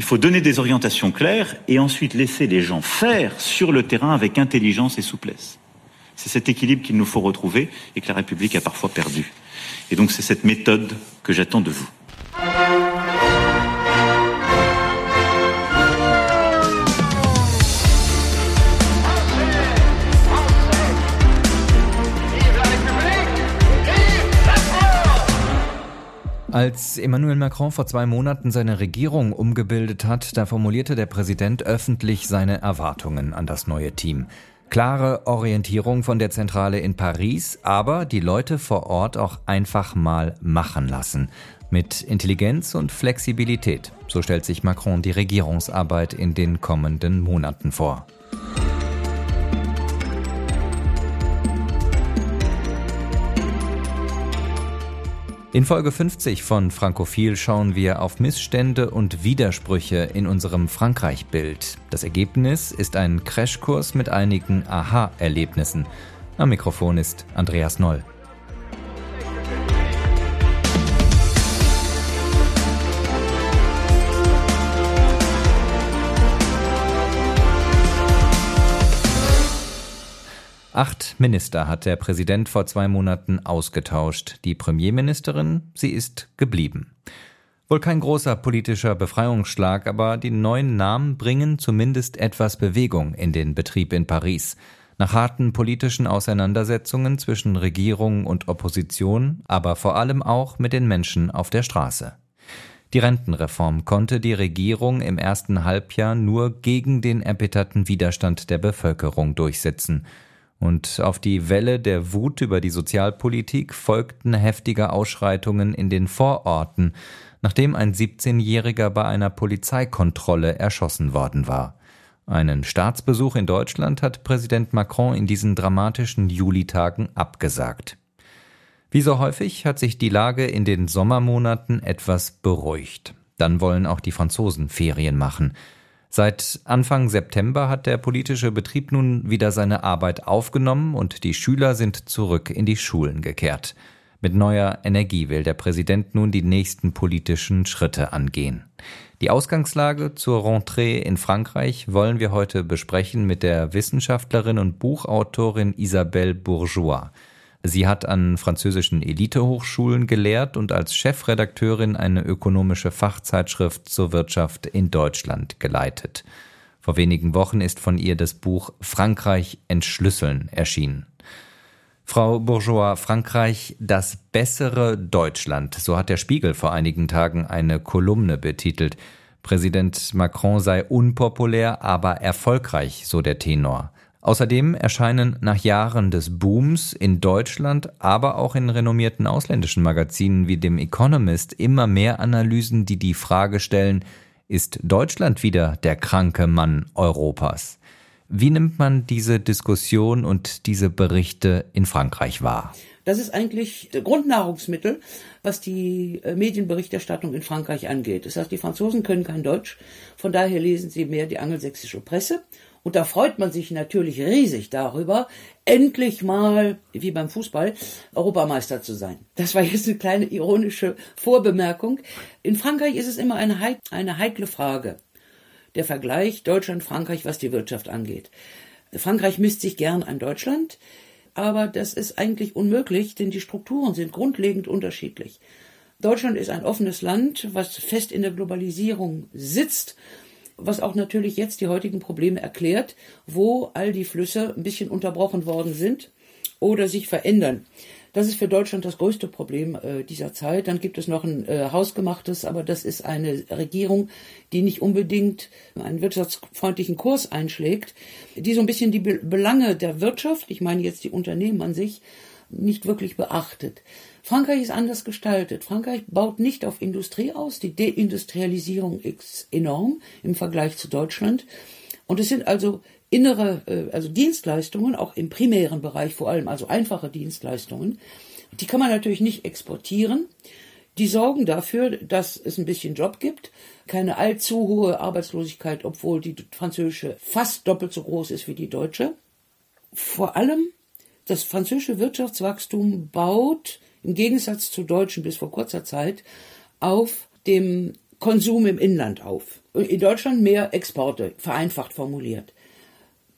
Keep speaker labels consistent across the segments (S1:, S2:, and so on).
S1: Il faut donner des orientations claires et ensuite laisser les gens faire sur le terrain avec intelligence et souplesse. C'est cet équilibre qu'il nous faut retrouver et que la République a parfois perdu. Et donc c'est cette méthode que j'attends de vous.
S2: Als Emmanuel Macron vor zwei Monaten seine Regierung umgebildet hat, da formulierte der Präsident öffentlich seine Erwartungen an das neue Team. Klare Orientierung von der Zentrale in Paris, aber die Leute vor Ort auch einfach mal machen lassen. Mit Intelligenz und Flexibilität. So stellt sich Macron die Regierungsarbeit in den kommenden Monaten vor. In Folge 50 von Frankophil schauen wir auf Missstände und Widersprüche in unserem Frankreich-Bild. Das Ergebnis ist ein Crashkurs mit einigen Aha-Erlebnissen. Am Mikrofon ist Andreas Noll. Acht Minister hat der Präsident vor zwei Monaten ausgetauscht. Die Premierministerin, sie ist geblieben. Wohl kein großer politischer Befreiungsschlag, aber die neuen Namen bringen zumindest etwas Bewegung in den Betrieb in Paris. Nach harten politischen Auseinandersetzungen zwischen Regierung und Opposition, aber vor allem auch mit den Menschen auf der Straße. Die Rentenreform konnte die Regierung im ersten Halbjahr nur gegen den erbitterten Widerstand der Bevölkerung durchsetzen. Und auf die Welle der Wut über die Sozialpolitik folgten heftige Ausschreitungen in den Vororten, nachdem ein 17-Jähriger bei einer Polizeikontrolle erschossen worden war. Einen Staatsbesuch in Deutschland hat Präsident Macron in diesen dramatischen Julitagen abgesagt. Wie so häufig hat sich die Lage in den Sommermonaten etwas beruhigt. Dann wollen auch die Franzosen Ferien machen. Seit Anfang September hat der politische Betrieb nun wieder seine Arbeit aufgenommen und die Schüler sind zurück in die Schulen gekehrt. Mit neuer Energie will der Präsident nun die nächsten politischen Schritte angehen. Die Ausgangslage zur Rentrée in Frankreich wollen wir heute besprechen mit der Wissenschaftlerin und Buchautorin Isabelle Bourgeois. Sie hat an französischen Elitehochschulen gelehrt und als Chefredakteurin eine ökonomische Fachzeitschrift zur Wirtschaft in Deutschland geleitet. Vor wenigen Wochen ist von ihr das Buch Frankreich entschlüsseln erschienen. Frau Bourgeois, Frankreich das bessere Deutschland, so hat der Spiegel vor einigen Tagen eine Kolumne betitelt. Präsident Macron sei unpopulär, aber erfolgreich, so der Tenor. Außerdem erscheinen nach Jahren des Booms in Deutschland, aber auch in renommierten ausländischen Magazinen wie dem Economist immer mehr Analysen, die die Frage stellen, ist Deutschland wieder der kranke Mann Europas? Wie nimmt man diese Diskussion und diese Berichte in Frankreich wahr?
S3: Das ist eigentlich Grundnahrungsmittel, was die äh, Medienberichterstattung in Frankreich angeht. Das heißt, die Franzosen können kein Deutsch, von daher lesen sie mehr die angelsächsische Presse und da freut man sich natürlich riesig darüber, endlich mal, wie beim Fußball, Europameister zu sein. Das war jetzt eine kleine ironische Vorbemerkung. In Frankreich ist es immer eine, heik eine heikle Frage. Der Vergleich Deutschland-Frankreich, was die Wirtschaft angeht. Frankreich misst sich gern an Deutschland, aber das ist eigentlich unmöglich, denn die Strukturen sind grundlegend unterschiedlich. Deutschland ist ein offenes Land, was fest in der Globalisierung sitzt was auch natürlich jetzt die heutigen Probleme erklärt, wo all die Flüsse ein bisschen unterbrochen worden sind oder sich verändern. Das ist für Deutschland das größte Problem äh, dieser Zeit. Dann gibt es noch ein äh, hausgemachtes, aber das ist eine Regierung, die nicht unbedingt einen wirtschaftsfreundlichen Kurs einschlägt, die so ein bisschen die Be Belange der Wirtschaft, ich meine jetzt die Unternehmen an sich, nicht wirklich beachtet. Frankreich ist anders gestaltet. Frankreich baut nicht auf Industrie aus. Die Deindustrialisierung ist enorm im Vergleich zu Deutschland. Und es sind also innere, äh, also Dienstleistungen, auch im primären Bereich vor allem, also einfache Dienstleistungen. Die kann man natürlich nicht exportieren. Die sorgen dafür, dass es ein bisschen Job gibt, keine allzu hohe Arbeitslosigkeit, obwohl die französische fast doppelt so groß ist wie die deutsche. Vor allem das französische Wirtschaftswachstum baut im Gegensatz zu Deutschen bis vor kurzer Zeit auf dem Konsum im Inland auf. In Deutschland mehr Exporte, vereinfacht formuliert.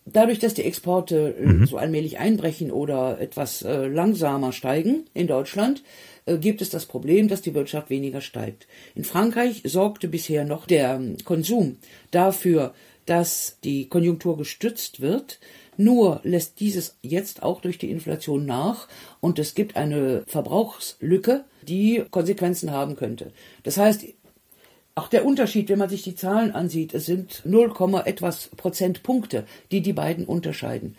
S3: Dadurch, dass die Exporte äh, mhm. so allmählich einbrechen oder etwas äh, langsamer steigen in Deutschland, äh, gibt es das Problem, dass die Wirtschaft weniger steigt. In Frankreich sorgte bisher noch der ähm, Konsum dafür, dass die Konjunktur gestützt wird. Nur lässt dieses jetzt auch durch die Inflation nach und es gibt eine Verbrauchslücke, die Konsequenzen haben könnte. Das heißt, auch der Unterschied, wenn man sich die Zahlen ansieht, es sind 0, etwas Prozentpunkte, die die beiden unterscheiden.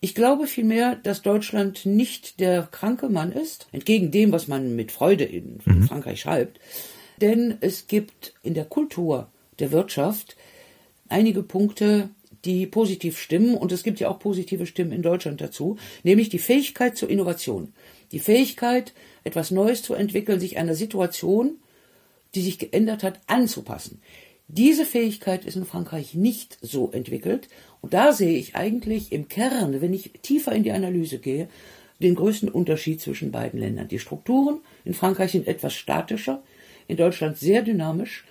S3: Ich glaube vielmehr, dass Deutschland nicht der kranke Mann ist, entgegen dem, was man mit Freude in mhm. Frankreich schreibt. Denn es gibt in der Kultur der Wirtschaft einige Punkte, die positiv stimmen. Und es gibt ja auch positive Stimmen in Deutschland dazu, nämlich die Fähigkeit zur Innovation. Die Fähigkeit, etwas Neues zu entwickeln, sich einer Situation die sich geändert hat, anzupassen. Diese Fähigkeit ist in Frankreich nicht so entwickelt. Und da sehe ich eigentlich im Kern, wenn ich tiefer in die Analyse gehe, den größten Unterschied zwischen beiden Ländern. Die Strukturen in Frankreich sind etwas statischer, in Deutschland sehr dynamisch.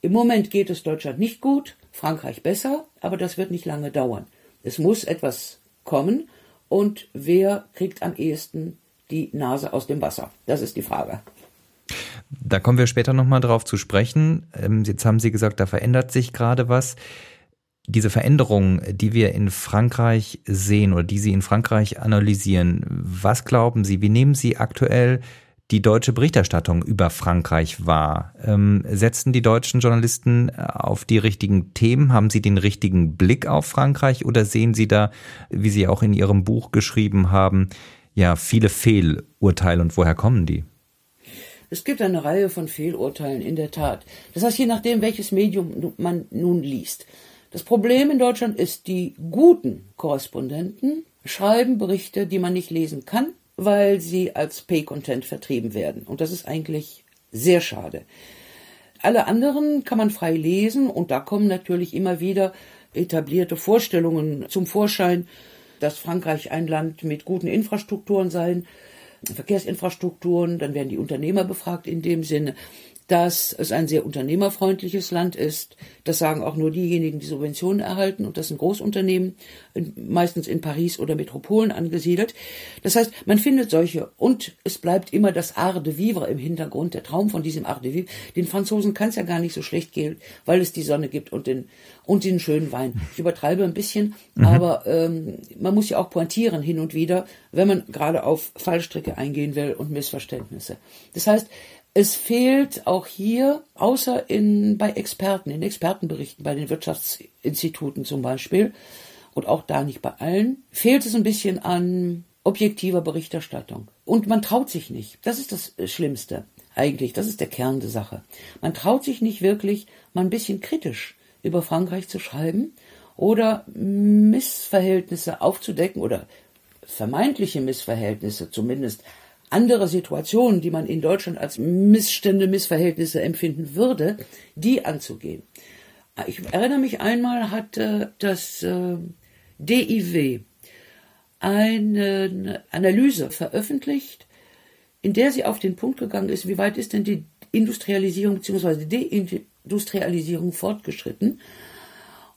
S3: Im Moment geht es Deutschland nicht gut, Frankreich besser, aber das wird nicht lange dauern. Es muss etwas kommen und wer kriegt am ehesten die Nase aus dem Wasser? Das ist die Frage.
S2: Da kommen wir später nochmal drauf zu sprechen. Ähm, jetzt haben Sie gesagt, da verändert sich gerade was. Diese Veränderungen, die wir in Frankreich sehen oder die Sie in Frankreich analysieren, was glauben Sie, wie nehmen Sie aktuell die deutsche Berichterstattung über Frankreich wahr? Ähm, setzen die deutschen Journalisten auf die richtigen Themen? Haben sie den richtigen Blick auf Frankreich oder sehen Sie da, wie Sie auch in Ihrem Buch geschrieben haben, ja, viele Fehlurteile und woher kommen die?
S3: Es gibt eine Reihe von Fehlurteilen in der Tat. Das heißt, je nachdem, welches Medium man nun liest. Das Problem in Deutschland ist, die guten Korrespondenten schreiben Berichte, die man nicht lesen kann, weil sie als Pay-Content vertrieben werden. Und das ist eigentlich sehr schade. Alle anderen kann man frei lesen und da kommen natürlich immer wieder etablierte Vorstellungen zum Vorschein, dass Frankreich ein Land mit guten Infrastrukturen sei, Verkehrsinfrastrukturen, dann werden die Unternehmer befragt in dem Sinne, dass es ein sehr unternehmerfreundliches Land ist. Das sagen auch nur diejenigen, die Subventionen erhalten. Und das sind Großunternehmen, meistens in Paris oder Metropolen angesiedelt. Das heißt, man findet solche. Und es bleibt immer das Art de Vivre im Hintergrund, der Traum von diesem Art de Vivre. Den Franzosen kann es ja gar nicht so schlecht gehen, weil es die Sonne gibt und den, und den schönen Wein. Ich übertreibe ein bisschen, mhm. aber ähm, man muss ja auch pointieren hin und wieder, wenn man gerade auf Fallstricke eingehen will und Missverständnisse. Das heißt, es fehlt auch hier, außer in, bei Experten, in Expertenberichten, bei den Wirtschaftsinstituten zum Beispiel, und auch da nicht bei allen, fehlt es ein bisschen an objektiver Berichterstattung. Und man traut sich nicht. Das ist das Schlimmste eigentlich. Das ist der Kern der Sache. Man traut sich nicht wirklich, mal ein bisschen kritisch über Frankreich zu schreiben oder Missverhältnisse aufzudecken oder vermeintliche Missverhältnisse zumindest andere Situationen, die man in Deutschland als Missstände, Missverhältnisse empfinden würde, die anzugehen. Ich erinnere mich einmal hatte das äh, DIW eine Analyse veröffentlicht, in der sie auf den Punkt gegangen ist, wie weit ist denn die Industrialisierung bzw. Deindustrialisierung fortgeschritten.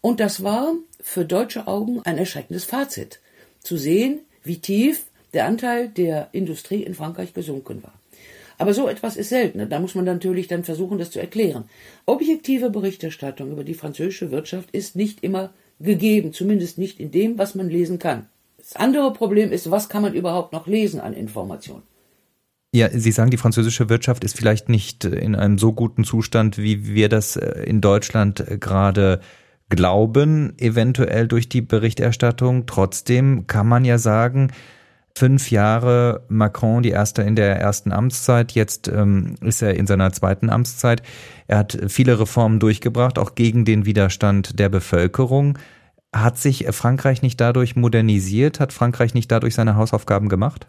S3: Und das war für deutsche Augen ein erschreckendes Fazit. Zu sehen, wie tief der Anteil der Industrie in Frankreich gesunken war. Aber so etwas ist selten. Da muss man natürlich dann versuchen, das zu erklären. Objektive Berichterstattung über die französische Wirtschaft ist nicht immer gegeben, zumindest nicht in dem, was man lesen kann. Das andere Problem ist, was kann man überhaupt noch lesen an Informationen?
S2: Ja, Sie sagen, die französische Wirtschaft ist vielleicht nicht in einem so guten Zustand, wie wir das äh, in Deutschland äh, gerade glauben, eventuell durch die Berichterstattung. Trotzdem kann man ja sagen, fünf Jahre Macron, die erste in der ersten Amtszeit. Jetzt ähm, ist er in seiner zweiten Amtszeit. Er hat viele Reformen durchgebracht, auch gegen den Widerstand der Bevölkerung. Hat sich Frankreich nicht dadurch modernisiert? Hat Frankreich nicht dadurch seine Hausaufgaben gemacht?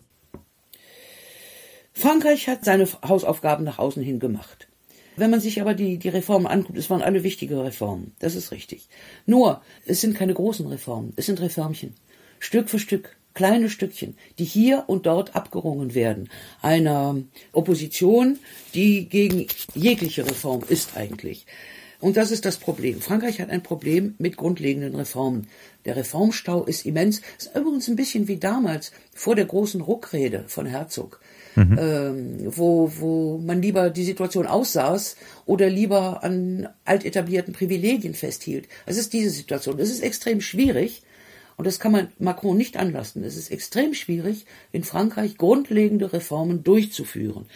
S3: Frankreich hat seine Hausaufgaben nach außen hin gemacht. Wenn man sich aber die, die Reformen anguckt, es waren alle wichtige Reformen. Das ist richtig. Nur, es sind keine großen Reformen. Es sind Reformchen. Stück für Stück kleine Stückchen, die hier und dort abgerungen werden, einer Opposition, die gegen jegliche Reform ist eigentlich. Und das ist das Problem. Frankreich hat ein Problem mit grundlegenden Reformen. Der Reformstau ist immens. Ist übrigens ein bisschen wie damals vor der großen Ruckrede von Herzog, mhm. ähm, wo, wo man lieber die Situation aussaß oder lieber an altetablierten Privilegien festhielt. Es ist diese Situation. Es ist extrem schwierig. Und das kann man Macron nicht anlassen. Es ist extrem schwierig, in Frankreich grundlegende Reformen durchzuführen.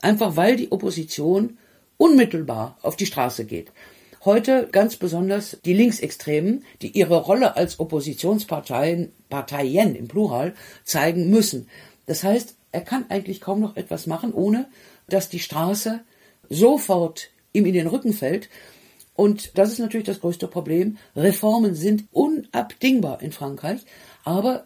S3: Einfach weil die Opposition unmittelbar auf die Straße geht. Heute ganz besonders die Linksextremen, die ihre Rolle als Oppositionsparteien, Parteien im Plural, zeigen müssen. Das heißt, er kann eigentlich kaum noch etwas machen, ohne dass die Straße sofort ihm in den Rücken fällt. Und das ist natürlich das größte Problem. Reformen sind unabdingbar in Frankreich, aber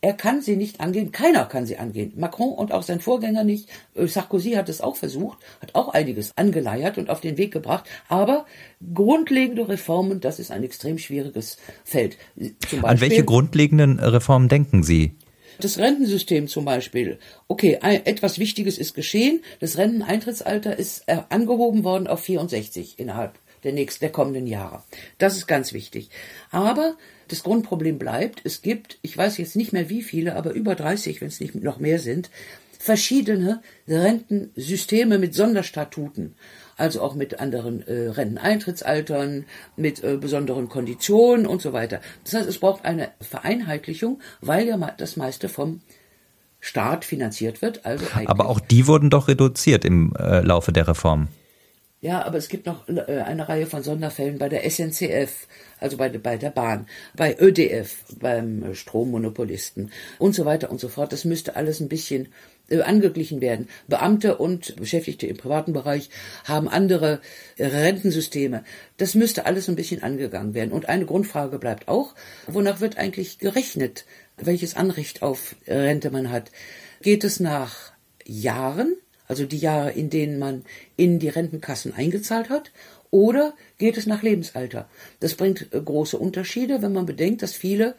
S3: er kann sie nicht angehen, keiner kann sie angehen. Macron und auch sein Vorgänger nicht. Äh, Sarkozy hat es auch versucht, hat auch einiges angeleiert und auf den Weg gebracht. Aber grundlegende Reformen, das ist ein extrem schwieriges Feld.
S2: Beispiel, An welche grundlegenden Reformen denken Sie?
S3: Das Rentensystem zum Beispiel. Okay, etwas Wichtiges ist geschehen. Das Renteneintrittsalter ist äh, angehoben worden auf 64 innerhalb der nächsten, der kommenden Jahre. Das ist ganz wichtig. Aber das Grundproblem bleibt, es gibt, ich weiß jetzt nicht mehr wie viele, aber über 30, wenn es nicht noch mehr sind, verschiedene Rentensysteme mit Sonderstatuten, also auch mit anderen äh, Renteneintrittsaltern, mit äh, besonderen Konditionen und so weiter. Das heißt, es braucht eine Vereinheitlichung, weil ja das meiste vom Staat finanziert wird. Also
S2: Aber auch die wurden doch reduziert im äh, Laufe der Reform.
S3: Ja, aber es gibt noch äh, eine Reihe von Sonderfällen bei der SNCF, also bei, bei der Bahn, bei ÖDF, beim Strommonopolisten und so weiter und so fort. Das müsste alles ein bisschen äh, angeglichen werden. Beamte und Beschäftigte im privaten Bereich haben andere äh, Rentensysteme. Das müsste alles ein bisschen angegangen werden. Und eine Grundfrage bleibt auch, wonach wird eigentlich gerechnet, welches Anrecht auf Rente man hat? Geht es nach Jahren? Also die Jahre, in denen man in die Rentenkassen eingezahlt hat, oder geht es nach Lebensalter? Das bringt äh, große Unterschiede, wenn man bedenkt, dass viele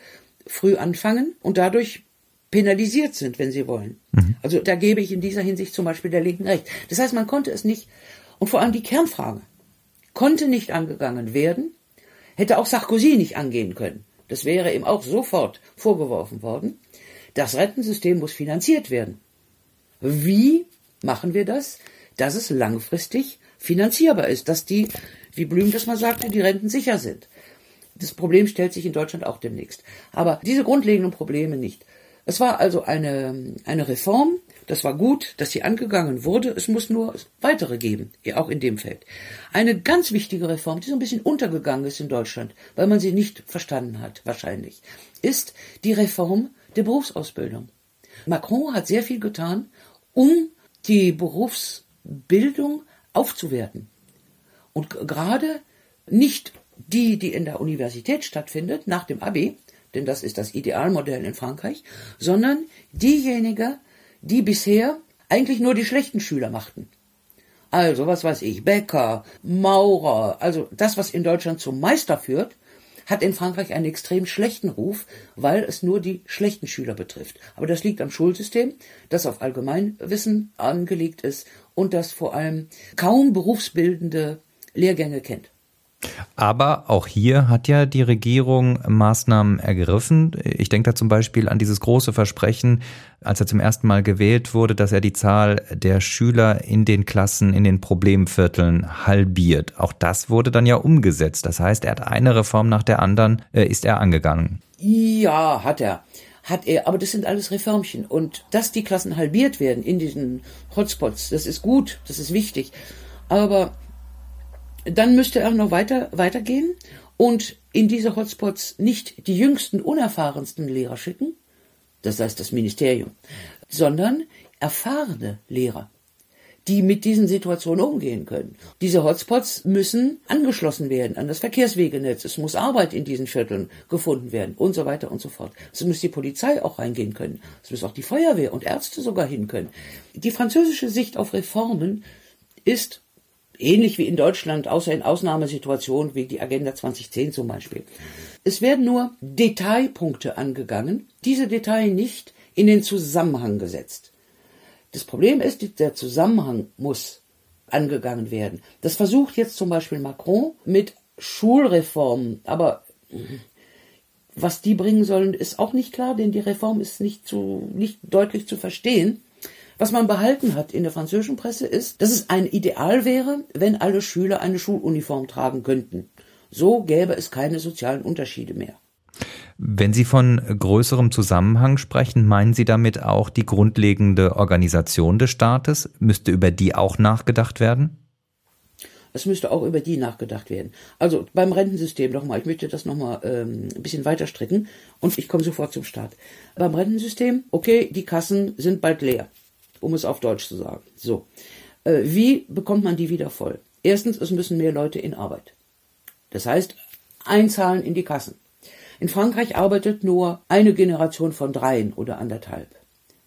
S3: früh anfangen und dadurch penalisiert sind, wenn sie wollen. Mhm. Also da gebe ich in dieser Hinsicht zum Beispiel der Linken recht. Das heißt, man konnte es nicht, und vor allem die Kernfrage, konnte nicht angegangen werden, hätte auch Sarkozy nicht angehen können. Das wäre ihm auch sofort vorgeworfen worden. Das Rentensystem muss finanziert werden. Wie machen wir das, dass es langfristig finanzierbar ist, dass die, wie Blüm das mal sagte, die Renten sicher sind. Das Problem stellt sich in Deutschland auch demnächst. Aber diese grundlegenden Probleme nicht. Es war also eine, eine Reform, das war gut, dass sie angegangen wurde. Es muss nur weitere geben, auch in dem Feld. Eine ganz wichtige Reform, die so ein bisschen untergegangen ist in Deutschland, weil man sie nicht verstanden hat, wahrscheinlich, ist die Reform der Berufsausbildung. Macron hat sehr viel getan, um die Berufsbildung aufzuwerten. Und gerade nicht die, die in der Universität stattfindet, nach dem Abi, denn das ist das Idealmodell in Frankreich, sondern diejenigen, die bisher eigentlich nur die schlechten Schüler machten. Also, was weiß ich, Bäcker, Maurer, also das, was in Deutschland zum Meister führt, hat in Frankreich einen extrem schlechten Ruf, weil es nur die schlechten Schüler betrifft. Aber das liegt am Schulsystem, das auf Allgemeinwissen angelegt ist und das vor allem kaum berufsbildende Lehrgänge kennt.
S2: Aber auch hier hat ja die Regierung Maßnahmen ergriffen. Ich denke da zum Beispiel an dieses große Versprechen, als er zum ersten Mal gewählt wurde, dass er die Zahl der Schüler in den Klassen, in den Problemvierteln halbiert. Auch das wurde dann ja umgesetzt. Das heißt, er hat eine Reform nach der anderen, äh, ist er angegangen.
S3: Ja, hat er hat er, aber das sind alles Reformchen. Und dass die Klassen halbiert werden in diesen Hotspots, das ist gut, das ist wichtig. Aber dann müsste er noch weiter, weitergehen und in diese Hotspots nicht die jüngsten, unerfahrensten Lehrer schicken, das heißt das Ministerium, sondern erfahrene Lehrer, die mit diesen Situationen umgehen können. Diese Hotspots müssen angeschlossen werden an das Verkehrswegenetz. Es muss Arbeit in diesen Vierteln gefunden werden und so weiter und so fort. Es muss die Polizei auch reingehen können. Es muss auch die Feuerwehr und Ärzte sogar hin können. Die französische Sicht auf Reformen ist ähnlich wie in Deutschland, außer in Ausnahmesituationen wie die Agenda 2010 zum Beispiel. Es werden nur Detailpunkte angegangen, diese Details nicht in den Zusammenhang gesetzt. Das Problem ist, der Zusammenhang muss angegangen werden. Das versucht jetzt zum Beispiel Macron mit Schulreformen, aber was die bringen sollen, ist auch nicht klar, denn die Reform ist nicht, zu, nicht deutlich zu verstehen. Was man behalten hat in der französischen Presse ist, dass es ein Ideal wäre, wenn alle Schüler eine Schuluniform tragen könnten. So gäbe es keine sozialen Unterschiede mehr.
S2: Wenn Sie von größerem Zusammenhang sprechen, meinen Sie damit auch die grundlegende Organisation des Staates? Müsste über die auch nachgedacht werden?
S3: Es müsste auch über die nachgedacht werden. Also beim Rentensystem nochmal, ich möchte das nochmal ähm, ein bisschen weiter stricken und ich komme sofort zum Start. Beim Rentensystem, okay, die Kassen sind bald leer um es auf Deutsch zu sagen. So. Äh, wie bekommt man die wieder voll? Erstens, es müssen mehr Leute in Arbeit. Das heißt, einzahlen in die Kassen. In Frankreich arbeitet nur eine Generation von dreien oder anderthalb.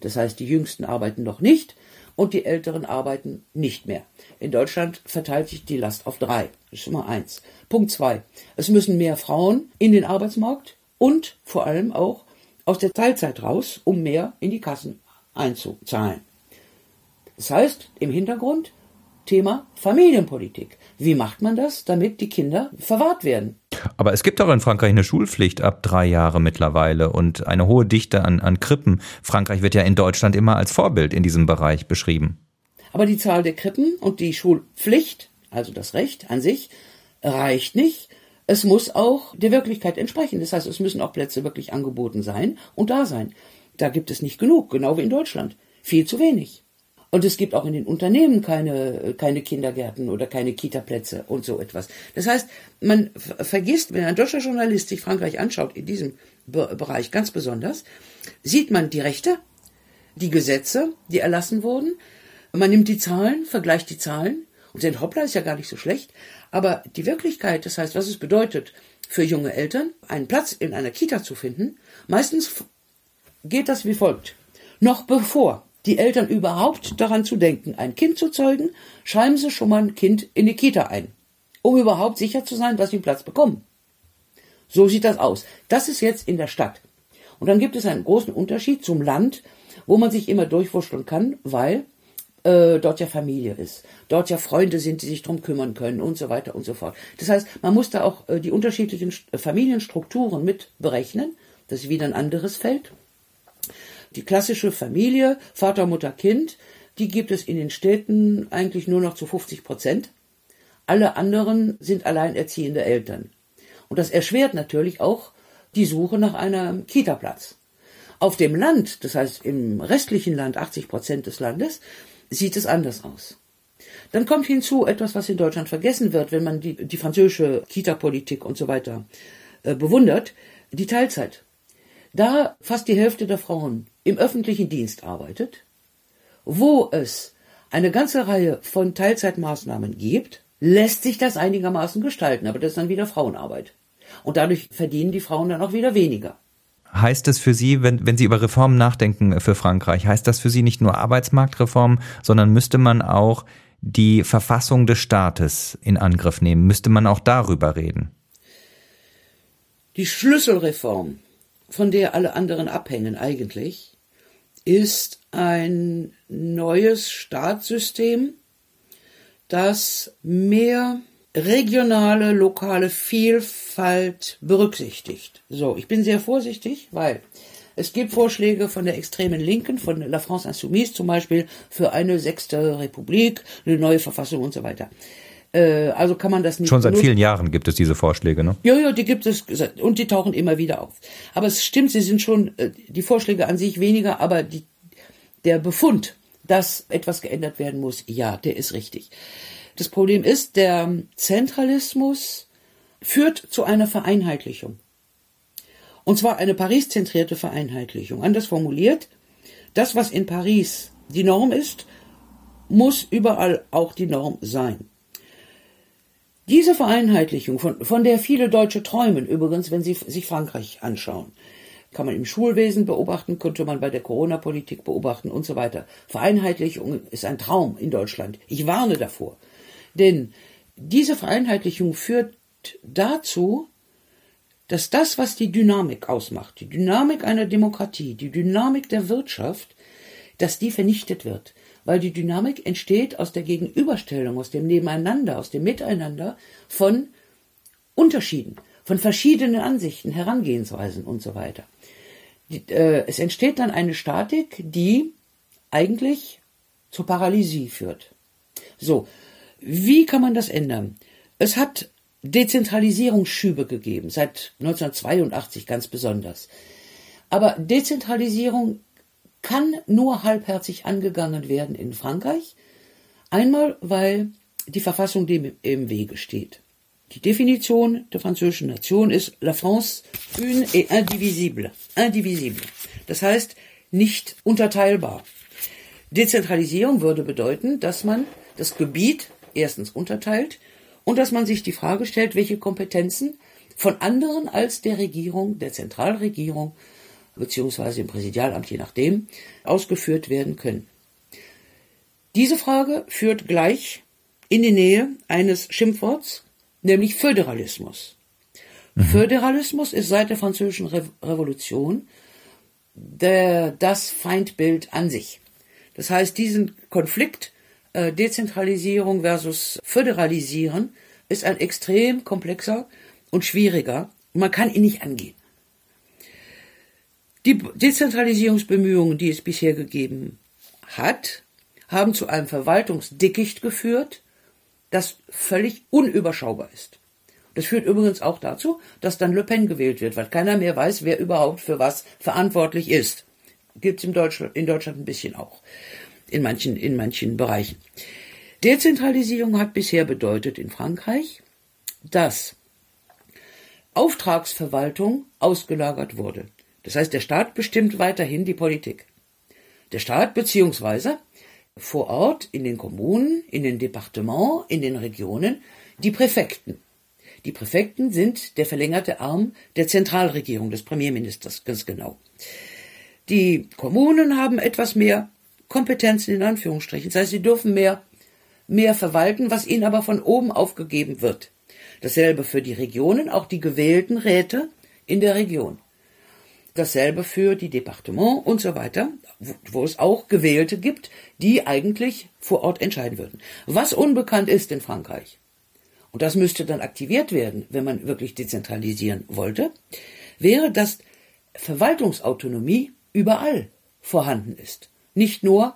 S3: Das heißt, die Jüngsten arbeiten noch nicht und die Älteren arbeiten nicht mehr. In Deutschland verteilt sich die Last auf drei. Das ist mal eins. Punkt zwei. Es müssen mehr Frauen in den Arbeitsmarkt und vor allem auch aus der Teilzeit raus, um mehr in die Kassen einzuzahlen. Das heißt, im Hintergrund Thema Familienpolitik. Wie macht man das, damit die Kinder verwahrt werden?
S2: Aber es gibt auch in Frankreich eine Schulpflicht ab drei Jahre mittlerweile und eine hohe Dichte an, an Krippen. Frankreich wird ja in Deutschland immer als Vorbild in diesem Bereich beschrieben.
S3: Aber die Zahl der Krippen und die Schulpflicht, also das Recht an sich, reicht nicht. Es muss auch der Wirklichkeit entsprechen. Das heißt, es müssen auch Plätze wirklich angeboten sein und da sein. Da gibt es nicht genug, genau wie in Deutschland. Viel zu wenig. Und es gibt auch in den Unternehmen keine, keine Kindergärten oder keine Kitaplätze und so etwas. Das heißt, man vergisst, wenn ein deutscher Journalist sich Frankreich anschaut, in diesem Bereich ganz besonders, sieht man die Rechte, die Gesetze, die erlassen wurden. Man nimmt die Zahlen, vergleicht die Zahlen und sieht, hoppla, ist ja gar nicht so schlecht. Aber die Wirklichkeit, das heißt, was es bedeutet, für junge Eltern einen Platz in einer Kita zu finden, meistens geht das wie folgt. Noch bevor die Eltern überhaupt daran zu denken, ein Kind zu zeugen, schreiben sie schon mal ein Kind in die Kita ein, um überhaupt sicher zu sein, dass sie einen Platz bekommen. So sieht das aus. Das ist jetzt in der Stadt. Und dann gibt es einen großen Unterschied zum Land, wo man sich immer durchwurschteln kann, weil äh, dort ja Familie ist, dort ja Freunde sind, die sich drum kümmern können und so weiter und so fort. Das heißt, man muss da auch äh, die unterschiedlichen Familienstrukturen mit berechnen. Das ist wieder ein anderes Feld. Die klassische Familie, Vater, Mutter, Kind, die gibt es in den Städten eigentlich nur noch zu 50 Prozent. Alle anderen sind alleinerziehende Eltern. Und das erschwert natürlich auch die Suche nach einem Kita-Platz. Auf dem Land, das heißt im restlichen Land, 80 Prozent des Landes, sieht es anders aus. Dann kommt hinzu etwas, was in Deutschland vergessen wird, wenn man die, die französische Kita-Politik und so weiter äh, bewundert, die Teilzeit. Da fast die Hälfte der Frauen im öffentlichen Dienst arbeitet, wo es eine ganze Reihe von Teilzeitmaßnahmen gibt, lässt sich das einigermaßen gestalten, aber das ist dann wieder Frauenarbeit. Und dadurch verdienen die Frauen dann auch wieder weniger.
S2: Heißt das für Sie, wenn, wenn Sie über Reformen nachdenken für Frankreich, heißt das für Sie nicht nur Arbeitsmarktreform, sondern müsste man auch die Verfassung des Staates in Angriff nehmen? Müsste man auch darüber reden?
S3: Die Schlüsselreform, von der alle anderen abhängen eigentlich, ist ein neues Staatssystem, das mehr regionale, lokale Vielfalt berücksichtigt. So, ich bin sehr vorsichtig, weil es gibt Vorschläge von der extremen Linken, von La France Insoumise zum Beispiel, für eine sechste Republik, eine neue Verfassung und so weiter. Äh, also kann man das nicht.
S2: Schon seit vielen Jahren gibt es diese Vorschläge, ne?
S3: Ja, ja, die gibt es und die tauchen immer wieder auf. Aber es stimmt, sie sind schon äh, die Vorschläge an sich weniger, aber die, der Befund, dass etwas geändert werden muss, ja, der ist richtig. Das Problem ist, der Zentralismus führt zu einer Vereinheitlichung. Und zwar eine Paris-zentrierte Vereinheitlichung. Anders formuliert, das, was in Paris die Norm ist, muss überall auch die Norm sein. Diese Vereinheitlichung, von, von der viele Deutsche träumen, übrigens, wenn sie sich Frankreich anschauen, kann man im Schulwesen beobachten, könnte man bei der Corona-Politik beobachten und so weiter. Vereinheitlichung ist ein Traum in Deutschland. Ich warne davor. Denn diese Vereinheitlichung führt dazu, dass das, was die Dynamik ausmacht, die Dynamik einer Demokratie, die Dynamik der Wirtschaft, dass die vernichtet wird. Weil die Dynamik entsteht aus der Gegenüberstellung, aus dem Nebeneinander, aus dem Miteinander von Unterschieden, von verschiedenen Ansichten, Herangehensweisen und so weiter. Äh, es entsteht dann eine Statik, die eigentlich zur Paralysie führt. So, wie kann man das ändern? Es hat Dezentralisierungsschübe gegeben, seit 1982 ganz besonders. Aber Dezentralisierung kann nur halbherzig angegangen werden in Frankreich. Einmal, weil die Verfassung dem im Wege steht. Die Definition der französischen Nation ist La France une et indivisible. Indivisible. Das heißt, nicht unterteilbar. Dezentralisierung würde bedeuten, dass man das Gebiet erstens unterteilt und dass man sich die Frage stellt, welche Kompetenzen von anderen als der Regierung, der Zentralregierung beziehungsweise im Präsidialamt, je nachdem, ausgeführt werden können. Diese Frage führt gleich in die Nähe eines Schimpfworts, nämlich Föderalismus. Mhm. Föderalismus ist seit der Französischen Re Revolution der, das Feindbild an sich. Das heißt, diesen Konflikt äh, Dezentralisierung versus Föderalisieren ist ein extrem komplexer und schwieriger. Man kann ihn nicht angehen. Die Dezentralisierungsbemühungen, die es bisher gegeben hat, haben zu einem Verwaltungsdickicht geführt, das völlig unüberschaubar ist. Das führt übrigens auch dazu, dass dann Le Pen gewählt wird, weil keiner mehr weiß, wer überhaupt für was verantwortlich ist. Gibt es in Deutschland, in Deutschland ein bisschen auch in manchen, in manchen Bereichen. Dezentralisierung hat bisher bedeutet in Frankreich, dass Auftragsverwaltung ausgelagert wurde. Das heißt, der Staat bestimmt weiterhin die Politik. Der Staat beziehungsweise vor Ort in den Kommunen, in den Departements, in den Regionen die Präfekten. Die Präfekten sind der verlängerte Arm der Zentralregierung, des Premierministers, ganz genau. Die Kommunen haben etwas mehr Kompetenzen in Anführungsstrichen. Das heißt, sie dürfen mehr, mehr verwalten, was ihnen aber von oben aufgegeben wird. Dasselbe für die Regionen, auch die gewählten Räte in der Region. Dasselbe für die Departements und so weiter, wo, wo es auch Gewählte gibt, die eigentlich vor Ort entscheiden würden. Was unbekannt ist in Frankreich, und das müsste dann aktiviert werden, wenn man wirklich dezentralisieren wollte, wäre, dass Verwaltungsautonomie überall vorhanden ist nicht nur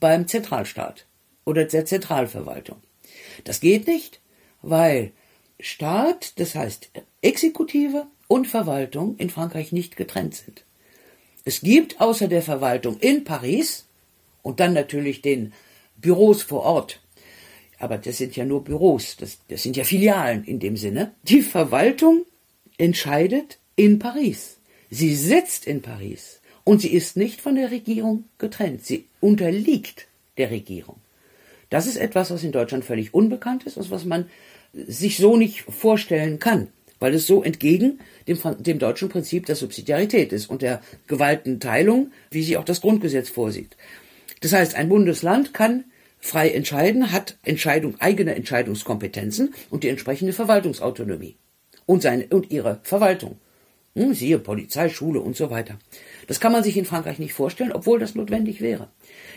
S3: beim Zentralstaat oder der Zentralverwaltung. Das geht nicht, weil Staat, das heißt Exekutive und Verwaltung in Frankreich nicht getrennt sind. Es gibt außer der Verwaltung in Paris und dann natürlich den Büros vor Ort, aber das sind ja nur Büros, das, das sind ja Filialen in dem Sinne. Die Verwaltung entscheidet in Paris. Sie sitzt in Paris. Und sie ist nicht von der Regierung getrennt. Sie unterliegt der Regierung. Das ist etwas, was in Deutschland völlig unbekannt ist und was man sich so nicht vorstellen kann, weil es so entgegen dem, dem deutschen Prinzip der Subsidiarität ist und der Gewaltenteilung, wie sie auch das Grundgesetz vorsieht. Das heißt, ein Bundesland kann frei entscheiden, hat Entscheidung, eigene Entscheidungskompetenzen und die entsprechende Verwaltungsautonomie und seine, und ihre Verwaltung. Hm, siehe Polizei, Schule und so weiter. Das kann man sich in Frankreich nicht vorstellen, obwohl das notwendig wäre.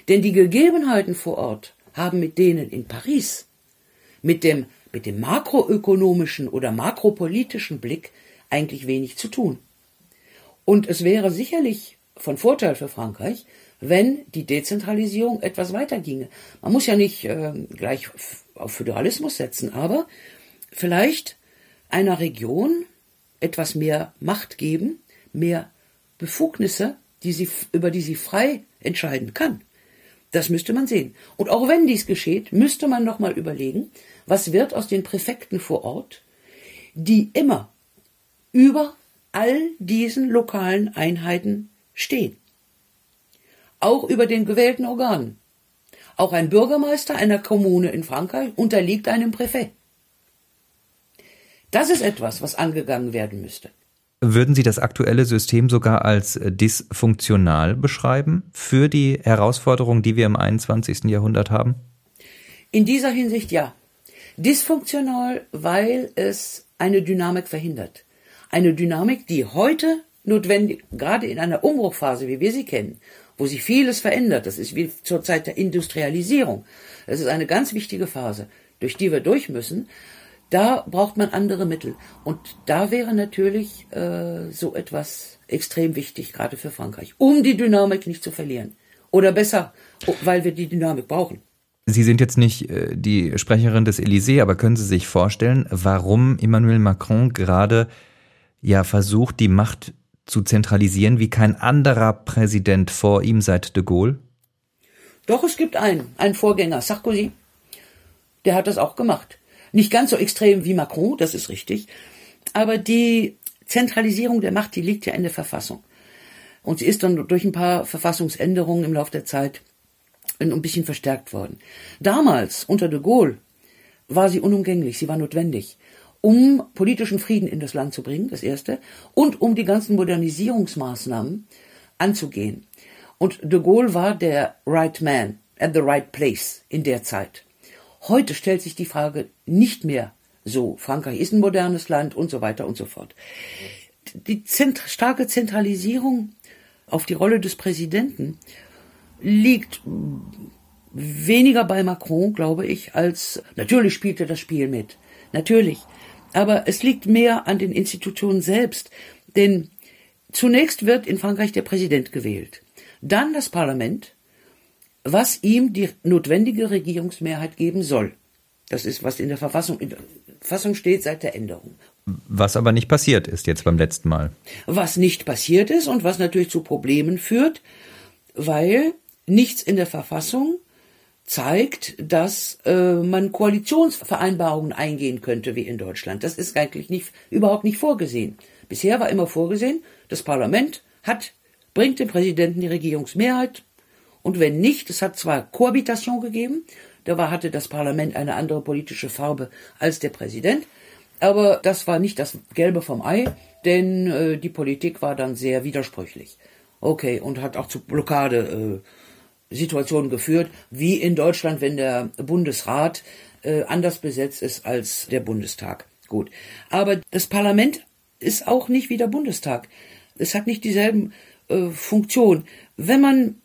S3: Denn die Gegebenheiten vor Ort haben mit denen in Paris, mit dem, mit dem makroökonomischen oder makropolitischen Blick eigentlich wenig zu tun. Und es wäre sicherlich von Vorteil für Frankreich, wenn die Dezentralisierung etwas weiter ginge. Man muss ja nicht äh, gleich auf Föderalismus setzen, aber vielleicht einer Region etwas mehr Macht geben, mehr Befugnisse, die sie, über die sie frei entscheiden kann. Das müsste man sehen. Und auch wenn dies geschieht, müsste man noch mal überlegen, was wird aus den Präfekten vor Ort, die immer über all diesen lokalen Einheiten stehen. Auch über den gewählten Organen. Auch ein Bürgermeister einer Kommune in Frankreich unterliegt einem Präfekt. Das ist etwas, was angegangen werden müsste.
S2: Würden Sie das aktuelle System sogar als dysfunktional beschreiben für die Herausforderungen, die wir im 21. Jahrhundert haben?
S3: In dieser Hinsicht ja. Dysfunktional, weil es eine Dynamik verhindert. Eine Dynamik, die heute notwendig, gerade in einer Umbruchphase, wie wir sie kennen, wo sich vieles verändert, das ist wie zur Zeit der Industrialisierung. Es ist eine ganz wichtige Phase, durch die wir durch müssen. Da braucht man andere Mittel. Und da wäre natürlich äh, so etwas extrem wichtig, gerade für Frankreich, um die Dynamik nicht zu verlieren. Oder besser, weil wir die Dynamik brauchen.
S2: Sie sind jetzt nicht äh, die Sprecherin des Élysées, aber können Sie sich vorstellen, warum Emmanuel Macron gerade ja versucht, die Macht zu zentralisieren wie kein anderer Präsident vor ihm seit de Gaulle?
S3: Doch, es gibt einen, einen Vorgänger, Sarkozy. Der hat das auch gemacht. Nicht ganz so extrem wie Macron, das ist richtig. Aber die Zentralisierung der Macht, die liegt ja in der Verfassung. Und sie ist dann durch ein paar Verfassungsänderungen im Laufe der Zeit ein bisschen verstärkt worden. Damals, unter de Gaulle, war sie unumgänglich, sie war notwendig, um politischen Frieden in das Land zu bringen, das erste, und um die ganzen Modernisierungsmaßnahmen anzugehen. Und de Gaulle war der right man at the right place in der Zeit. Heute stellt sich die Frage nicht mehr so. Frankreich ist ein modernes Land und so weiter und so fort. Die zent starke Zentralisierung auf die Rolle des Präsidenten liegt weniger bei Macron, glaube ich, als natürlich spielt er das Spiel mit. Natürlich. Aber es liegt mehr an den Institutionen selbst. Denn zunächst wird in Frankreich der Präsident gewählt. Dann das Parlament, was ihm die notwendige Regierungsmehrheit geben soll. Das ist, was in der Verfassung, in der Verfassung steht seit der Änderung.
S2: Was aber nicht passiert ist jetzt beim letzten Mal.
S3: Was nicht passiert ist und was natürlich zu Problemen führt, weil nichts in der Verfassung zeigt, dass äh, man Koalitionsvereinbarungen eingehen könnte wie in Deutschland. Das ist eigentlich nicht, überhaupt nicht vorgesehen. Bisher war immer vorgesehen, das Parlament hat, bringt dem Präsidenten die Regierungsmehrheit und wenn nicht, es hat zwar Kohabitation gegeben, da war, hatte das Parlament eine andere politische Farbe als der Präsident, aber das war nicht das Gelbe vom Ei, denn äh, die Politik war dann sehr widersprüchlich. Okay, und hat auch zu Blockade äh, geführt, wie in Deutschland, wenn der Bundesrat äh, anders besetzt ist als der Bundestag. Gut. Aber das Parlament ist auch nicht wie der Bundestag. Es hat nicht dieselben äh, Funktionen. Wenn man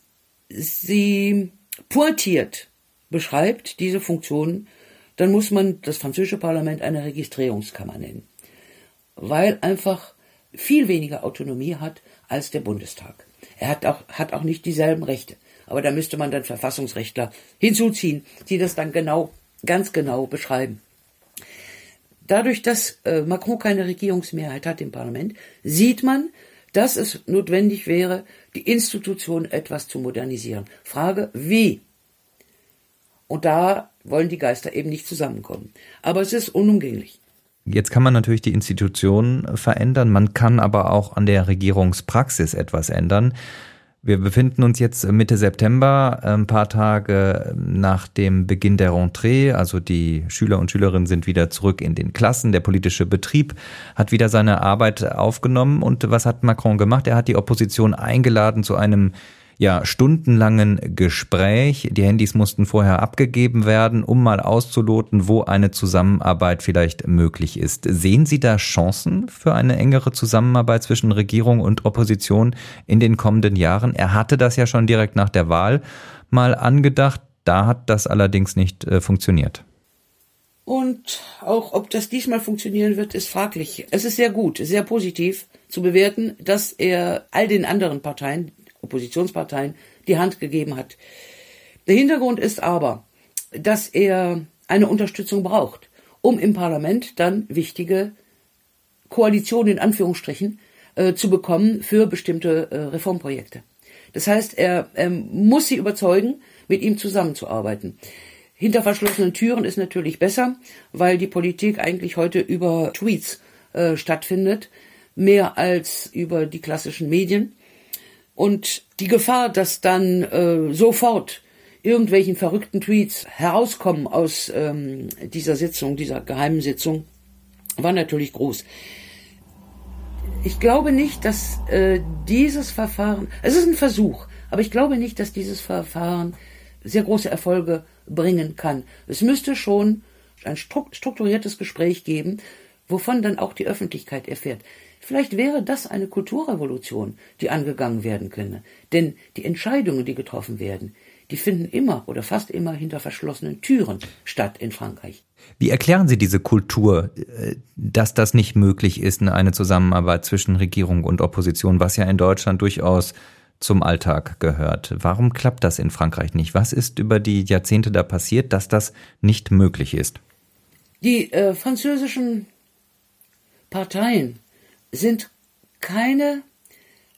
S3: sie pointiert beschreibt, diese Funktionen, dann muss man das französische Parlament eine Registrierungskammer nennen. Weil einfach viel weniger Autonomie hat als der Bundestag. Er hat auch, hat auch nicht dieselben Rechte. Aber da müsste man dann Verfassungsrechtler hinzuziehen, die das dann genau, ganz genau beschreiben. Dadurch, dass äh, Macron keine Regierungsmehrheit hat im Parlament, sieht man, dass es notwendig wäre, die Institution etwas zu modernisieren. Frage, wie? Und da wollen die Geister eben nicht zusammenkommen. Aber es ist unumgänglich.
S2: Jetzt kann man natürlich die Institutionen verändern, man kann aber auch an der Regierungspraxis etwas ändern. Wir befinden uns jetzt Mitte September, ein paar Tage nach dem Beginn der Rentrée. Also die Schüler und Schülerinnen sind wieder zurück in den Klassen. Der politische Betrieb hat wieder seine Arbeit aufgenommen. Und was hat Macron gemacht? Er hat die Opposition eingeladen zu einem ja, stundenlangen Gespräch. Die Handys mussten vorher abgegeben werden, um mal auszuloten, wo eine Zusammenarbeit vielleicht möglich ist. Sehen Sie da Chancen für eine engere Zusammenarbeit zwischen Regierung und Opposition in den kommenden Jahren? Er hatte das ja schon direkt nach der Wahl mal angedacht. Da hat das allerdings nicht äh, funktioniert.
S3: Und auch ob das diesmal funktionieren wird, ist fraglich. Es ist sehr gut, sehr positiv zu bewerten, dass er all den anderen Parteien, Oppositionsparteien die Hand gegeben hat. Der Hintergrund ist aber, dass er eine Unterstützung braucht, um im Parlament dann wichtige Koalitionen in Anführungsstrichen äh, zu bekommen für bestimmte äh, Reformprojekte. Das heißt, er, er muss sie überzeugen, mit ihm zusammenzuarbeiten. Hinter verschlossenen Türen ist natürlich besser, weil die Politik eigentlich heute über Tweets äh, stattfindet, mehr als über die klassischen Medien. Und die Gefahr, dass dann äh, sofort irgendwelchen verrückten Tweets herauskommen aus ähm, dieser Sitzung, dieser geheimen Sitzung, war natürlich groß. Ich glaube nicht, dass äh, dieses Verfahren, es ist ein Versuch, aber ich glaube nicht, dass dieses Verfahren sehr große Erfolge bringen kann. Es müsste schon ein strukturiertes Gespräch geben, wovon dann auch die Öffentlichkeit erfährt. Vielleicht wäre das eine Kulturrevolution, die angegangen werden könne. Denn die Entscheidungen, die getroffen werden, die finden immer oder fast immer hinter verschlossenen Türen statt in Frankreich.
S2: Wie erklären Sie diese Kultur, äh, dass das nicht möglich ist, eine Zusammenarbeit zwischen Regierung und Opposition, was ja in Deutschland durchaus zum Alltag gehört? Warum klappt das in Frankreich nicht? Was ist über die Jahrzehnte da passiert, dass das nicht möglich ist?
S3: Die äh, französischen Parteien sind keine,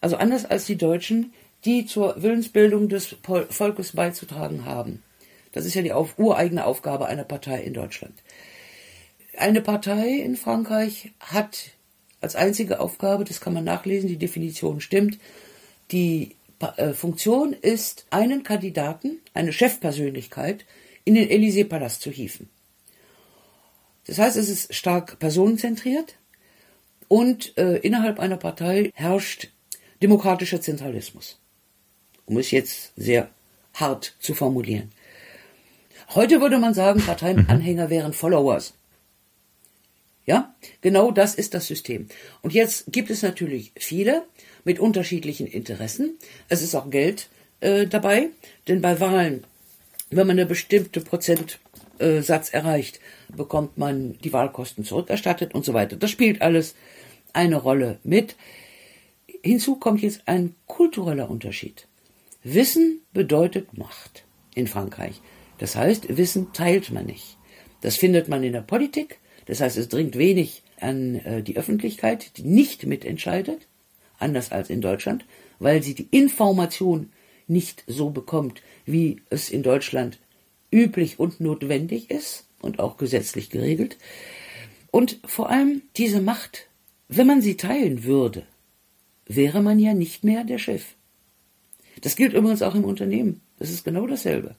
S3: also anders als die Deutschen, die zur Willensbildung des Volkes beizutragen haben. Das ist ja die auf, ureigene Aufgabe einer Partei in Deutschland. Eine Partei in Frankreich hat als einzige Aufgabe, das kann man nachlesen, die Definition stimmt, die äh, Funktion ist, einen Kandidaten, eine Chefpersönlichkeit, in den Élysée-Palast zu hieven. Das heißt, es ist stark personenzentriert und äh, innerhalb einer Partei herrscht demokratischer Zentralismus um es jetzt sehr hart zu formulieren. Heute würde man sagen, Parteienanhänger wären Followers. Ja, genau das ist das System. Und jetzt gibt es natürlich viele mit unterschiedlichen Interessen. Es ist auch Geld äh, dabei, denn bei Wahlen, wenn man eine bestimmte Prozentsatz erreicht, bekommt man die Wahlkosten zurückerstattet und so weiter. Das spielt alles eine Rolle mit. Hinzu kommt jetzt ein kultureller Unterschied. Wissen bedeutet Macht in Frankreich. Das heißt, Wissen teilt man nicht. Das findet man in der Politik. Das heißt, es dringt wenig an äh, die Öffentlichkeit, die nicht mitentscheidet, anders als in Deutschland, weil sie die Information nicht so bekommt, wie es in Deutschland üblich und notwendig ist und auch gesetzlich geregelt. Und vor allem diese Macht, wenn man sie teilen würde, wäre man ja nicht mehr der Chef. Das gilt übrigens auch im Unternehmen. Das ist genau dasselbe.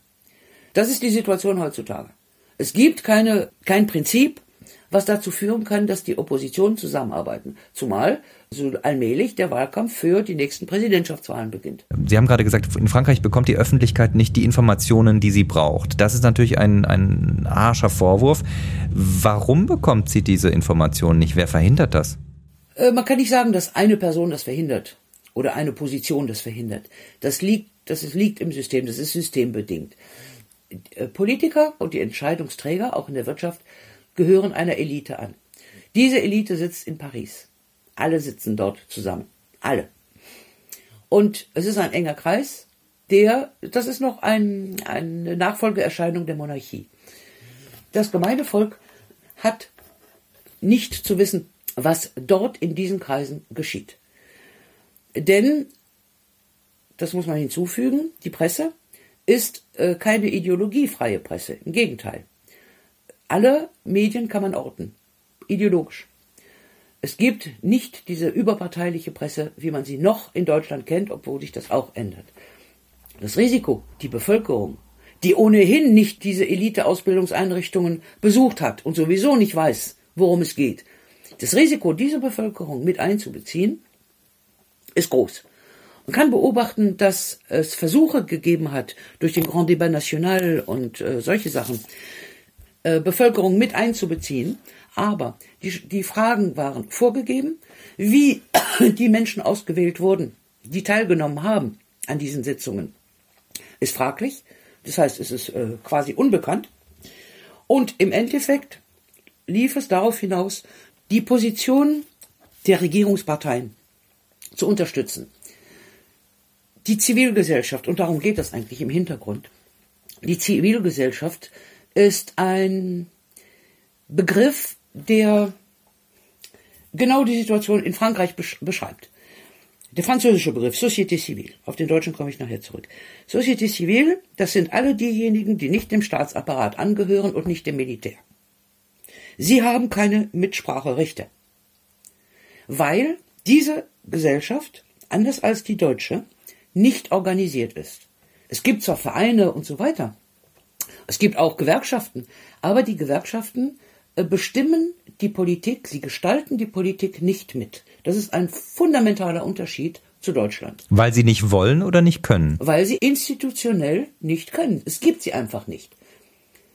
S3: Das ist die Situation heutzutage. Es gibt keine, kein Prinzip, was dazu führen kann, dass die Oppositionen zusammenarbeiten. Zumal so allmählich der Wahlkampf für die nächsten Präsidentschaftswahlen beginnt.
S2: Sie haben gerade gesagt, in Frankreich bekommt die Öffentlichkeit nicht die Informationen, die sie braucht. Das ist natürlich ein, ein harscher Vorwurf. Warum bekommt sie diese Informationen nicht? Wer verhindert das?
S3: Äh, man kann nicht sagen, dass eine Person das verhindert oder eine Position das verhindert. Das liegt, das liegt im System, das ist systembedingt. Äh, Politiker und die Entscheidungsträger, auch in der Wirtschaft, gehören einer Elite an. Diese Elite sitzt in Paris. Alle sitzen dort zusammen. Alle. Und es ist ein enger Kreis, der, das ist noch ein, eine Nachfolgeerscheinung der Monarchie. Das gemeine Volk hat nicht zu wissen, was dort in diesen Kreisen geschieht. Denn, das muss man hinzufügen, die Presse ist äh, keine ideologiefreie Presse. Im Gegenteil. Alle Medien kann man orten. Ideologisch. Es gibt nicht diese überparteiliche Presse, wie man sie noch in Deutschland kennt, obwohl sich das auch ändert. Das Risiko, die Bevölkerung, die ohnehin nicht diese Elite-Ausbildungseinrichtungen besucht hat und sowieso nicht weiß, worum es geht, das Risiko, diese Bevölkerung mit einzubeziehen, ist groß. Man kann beobachten, dass es Versuche gegeben hat, durch den Grand Débat National und äh, solche Sachen, äh, Bevölkerung mit einzubeziehen. Aber die, die Fragen waren vorgegeben, wie die Menschen ausgewählt wurden, die teilgenommen haben an diesen Sitzungen, ist fraglich. Das heißt, es ist äh, quasi unbekannt. Und im Endeffekt lief es darauf hinaus, die Position der Regierungsparteien zu unterstützen. Die Zivilgesellschaft, und darum geht es eigentlich im Hintergrund, die Zivilgesellschaft ist ein Begriff, der genau die Situation in Frankreich beschreibt. Der französische Begriff Société civile, auf den deutschen komme ich nachher zurück. Société civile, das sind alle diejenigen, die nicht dem Staatsapparat angehören und nicht dem Militär. Sie haben keine Mitspracherechte, weil diese Gesellschaft, anders als die deutsche, nicht organisiert ist. Es gibt zwar Vereine und so weiter, es gibt auch Gewerkschaften, aber die Gewerkschaften äh, bestimmen die Politik, sie gestalten die Politik nicht mit. Das ist ein fundamentaler Unterschied zu Deutschland.
S2: Weil sie nicht wollen oder nicht können?
S3: Weil sie institutionell nicht können. Es gibt sie einfach nicht.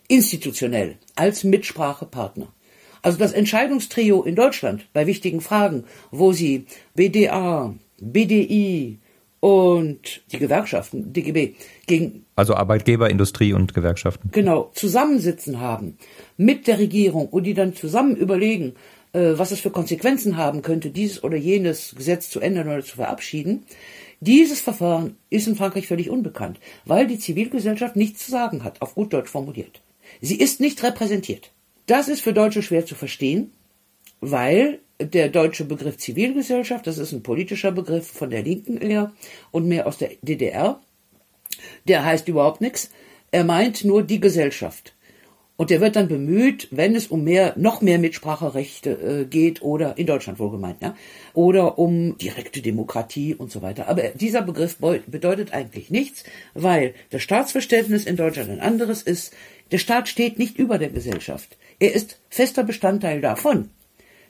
S3: Institutionell als Mitsprachepartner. Also das Entscheidungstrio in Deutschland bei wichtigen Fragen, wo sie BDA, BDI und die Gewerkschaften, DGB, gegen
S2: also Arbeitgeber, Industrie und Gewerkschaften.
S3: Genau, zusammensitzen haben mit der Regierung und die dann zusammen überlegen, äh, was es für Konsequenzen haben könnte, dieses oder jenes Gesetz zu ändern oder zu verabschieden. Dieses Verfahren ist in Frankreich völlig unbekannt, weil die Zivilgesellschaft nichts zu sagen hat, auf gut Deutsch formuliert. Sie ist nicht repräsentiert. Das ist für Deutsche schwer zu verstehen, weil der deutsche Begriff Zivilgesellschaft, das ist ein politischer Begriff von der Linken eher und mehr aus der DDR, der heißt überhaupt nichts. Er meint nur die Gesellschaft. Und der wird dann bemüht, wenn es um mehr, noch mehr Mitspracherechte äh, geht oder in Deutschland wohl gemeint, ja, oder um direkte Demokratie und so weiter. Aber dieser Begriff bedeutet eigentlich nichts, weil das Staatsverständnis in Deutschland ein anderes ist. Der Staat steht nicht über der Gesellschaft. Er ist fester Bestandteil davon.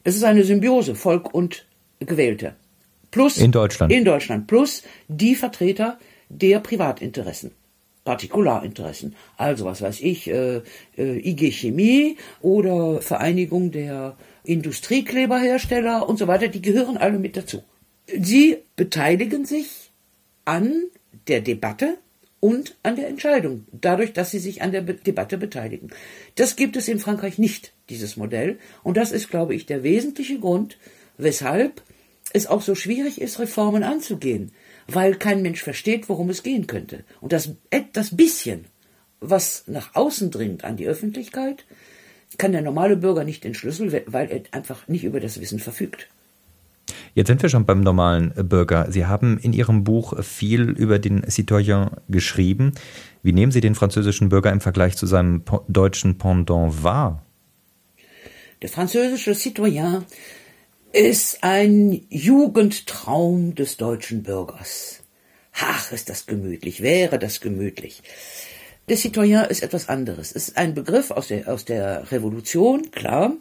S3: Das ist eine Symbiose, Volk und Gewählte. Plus
S2: in Deutschland.
S3: In Deutschland. Plus die Vertreter der Privatinteressen. Partikularinteressen. Also was weiß ich, äh, äh, IG Chemie oder Vereinigung der Industriekleberhersteller und so weiter, die gehören alle mit dazu. Sie beteiligen sich an der Debatte und an der Entscheidung, dadurch, dass sie sich an der Be Debatte beteiligen. Das gibt es in Frankreich nicht, dieses Modell. Und das ist, glaube ich, der wesentliche Grund, weshalb es auch so schwierig ist, Reformen anzugehen, weil kein Mensch versteht, worum es gehen könnte. Und das, das bisschen, was nach außen dringt an die Öffentlichkeit, kann der normale Bürger nicht entschlüsseln, weil er einfach nicht über das Wissen verfügt.
S2: Jetzt sind wir schon beim normalen Bürger. Sie haben in Ihrem Buch viel über den Citoyen geschrieben. Wie nehmen Sie den französischen Bürger im Vergleich zu seinem deutschen Pendant wahr?
S3: Der französische Citoyen ist ein Jugendtraum des deutschen Bürgers. Ach, ist das gemütlich, wäre das gemütlich. Der Citoyen ist etwas anderes. Es ist ein Begriff aus der, aus der Revolution, klar,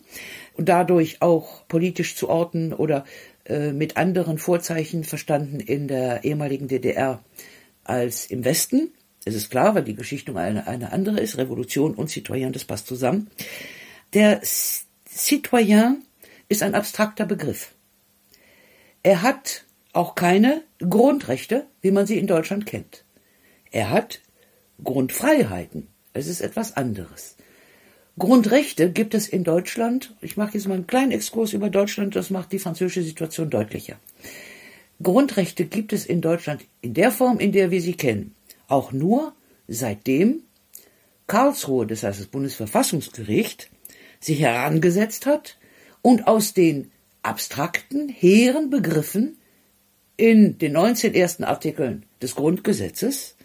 S3: und dadurch auch politisch zu orten oder äh, mit anderen Vorzeichen verstanden in der ehemaligen DDR als im Westen. Es ist klar, weil die Geschichte eine, eine andere ist. Revolution und Citoyen, das passt zusammen. Der Citoyen ist ein abstrakter Begriff. Er hat auch keine Grundrechte, wie man sie in Deutschland kennt. Er hat Grundfreiheiten. Es ist etwas anderes. Grundrechte gibt es in Deutschland. Ich mache jetzt mal einen kleinen Exkurs über Deutschland, das macht die französische Situation deutlicher. Grundrechte gibt es in Deutschland in der Form, in der wir sie kennen, auch nur seitdem Karlsruhe, das heißt das Bundesverfassungsgericht, sich herangesetzt hat und aus den abstrakten, hehren Begriffen in den 19 ersten Artikeln des Grundgesetzes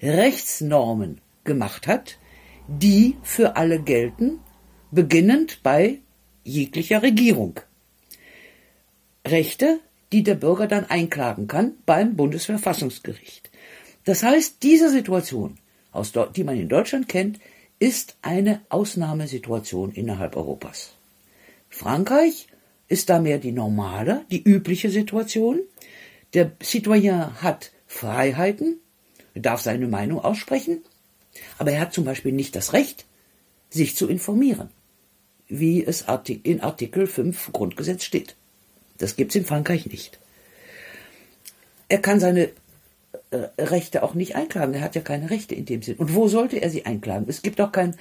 S3: Rechtsnormen gemacht hat, die für alle gelten, beginnend bei jeglicher Regierung. Rechte, die der Bürger dann einklagen kann beim Bundesverfassungsgericht. Das heißt, diese Situation, die man in Deutschland kennt, ist eine Ausnahmesituation innerhalb Europas. Frankreich ist da mehr die normale, die übliche Situation. Der Citoyen hat Freiheiten, darf seine Meinung aussprechen, aber er hat zum Beispiel nicht das Recht, sich zu informieren, wie es in Artikel 5 Grundgesetz steht. Das gibt es in Frankreich nicht. Er kann seine äh, Rechte auch nicht einklagen. Er hat ja keine Rechte in dem Sinn. Und wo sollte er sie einklagen? Es gibt auch kein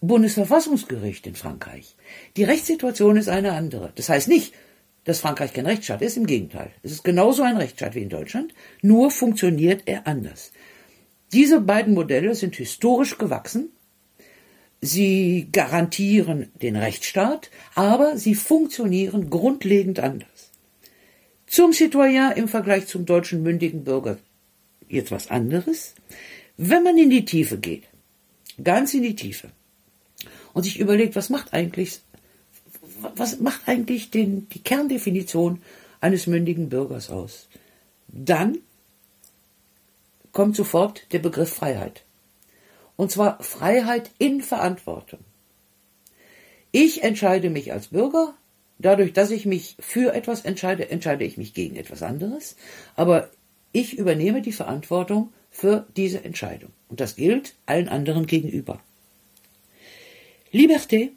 S3: Bundesverfassungsgericht in Frankreich. Die Rechtssituation ist eine andere. Das heißt nicht, dass Frankreich kein Rechtsstaat ist, im Gegenteil. Es ist genauso ein Rechtsstaat wie in Deutschland, nur funktioniert er anders. Diese beiden Modelle sind historisch gewachsen. Sie garantieren den Rechtsstaat, aber sie funktionieren grundlegend anders. Zum Citoyen im Vergleich zum deutschen mündigen Bürger jetzt was anderes. Wenn man in die Tiefe geht, ganz in die Tiefe, und sich überlegt, was macht eigentlich, was macht eigentlich den, die Kerndefinition eines mündigen Bürgers aus, dann kommt sofort der Begriff Freiheit. Und zwar Freiheit in Verantwortung. Ich entscheide mich als Bürger, dadurch, dass ich mich für etwas entscheide, entscheide ich mich gegen etwas anderes, aber ich übernehme die Verantwortung für diese Entscheidung. Und das gilt allen anderen gegenüber. Liberté